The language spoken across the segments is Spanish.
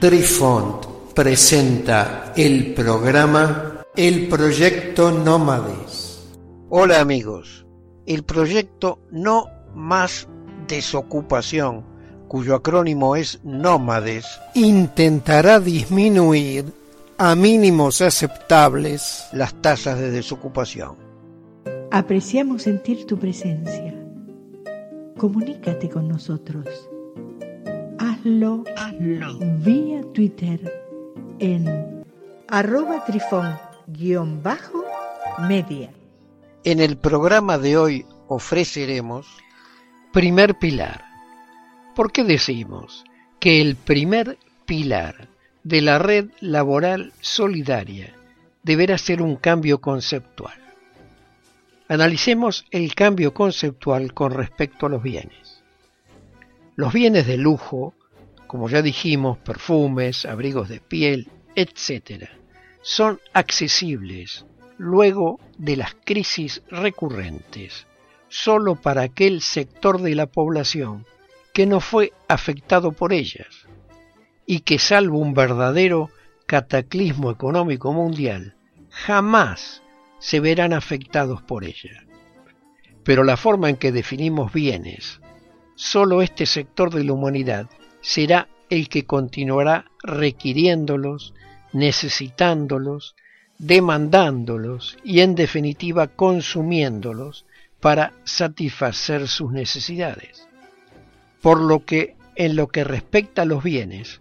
Trifont presenta el programa El Proyecto Nómades. Hola amigos, el proyecto No Más Desocupación, cuyo acrónimo es Nómades, intentará disminuir a mínimos aceptables las tasas de desocupación. Apreciamos sentir tu presencia. Comunícate con nosotros. Hazlo, Hazlo. vía Twitter en arroba trifón-media. En el programa de hoy ofreceremos primer pilar. ¿Por qué decimos que el primer pilar de la red laboral solidaria deberá ser un cambio conceptual? Analicemos el cambio conceptual con respecto a los bienes. Los bienes de lujo como ya dijimos, perfumes, abrigos de piel, etc., son accesibles luego de las crisis recurrentes solo para aquel sector de la población que no fue afectado por ellas y que salvo un verdadero cataclismo económico mundial, jamás se verán afectados por ella. Pero la forma en que definimos bienes, solo este sector de la humanidad será el que continuará requiriéndolos, necesitándolos, demandándolos y en definitiva consumiéndolos para satisfacer sus necesidades. Por lo que en lo que respecta a los bienes,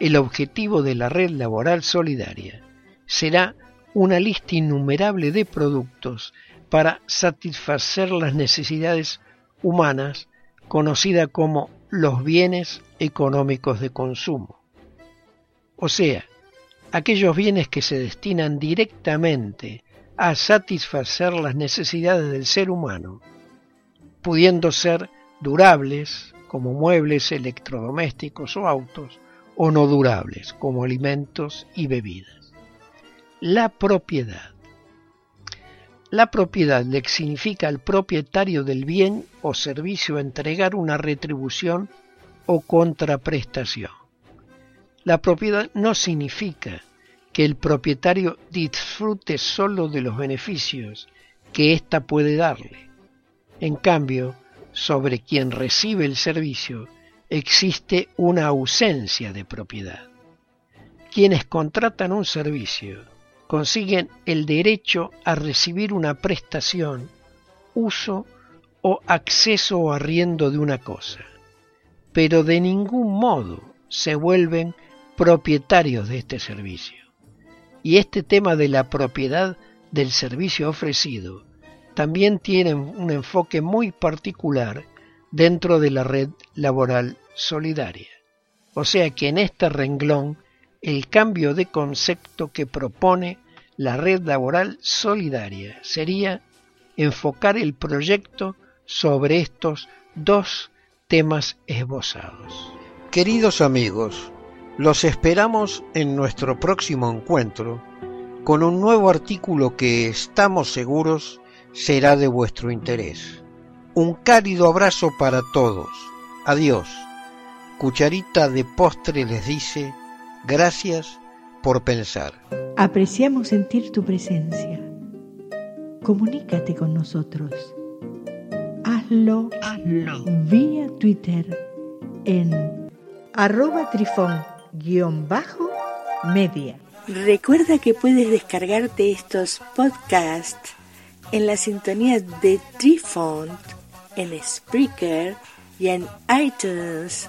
el objetivo de la red laboral solidaria será una lista innumerable de productos para satisfacer las necesidades humanas conocida como los bienes económicos de consumo. O sea, aquellos bienes que se destinan directamente a satisfacer las necesidades del ser humano, pudiendo ser durables como muebles, electrodomésticos o autos, o no durables como alimentos y bebidas. La propiedad. La propiedad le significa al propietario del bien o servicio entregar una retribución o contraprestación. La propiedad no significa que el propietario disfrute solo de los beneficios que ésta puede darle. En cambio, sobre quien recibe el servicio existe una ausencia de propiedad. Quienes contratan un servicio consiguen el derecho a recibir una prestación, uso o acceso o arriendo de una cosa, pero de ningún modo se vuelven propietarios de este servicio. Y este tema de la propiedad del servicio ofrecido también tiene un enfoque muy particular dentro de la red laboral solidaria. O sea que en este renglón el cambio de concepto que propone la red laboral solidaria sería enfocar el proyecto sobre estos dos temas esbozados. Queridos amigos, los esperamos en nuestro próximo encuentro con un nuevo artículo que estamos seguros será de vuestro interés. Un cálido abrazo para todos. Adiós. Cucharita de postre les dice Gracias por pensar. Apreciamos sentir tu presencia. Comunícate con nosotros. Hazlo, Hazlo. vía Twitter en arroba trifón-media. Recuerda que puedes descargarte estos podcasts en la sintonía de Trifont, en Spreaker y en iTunes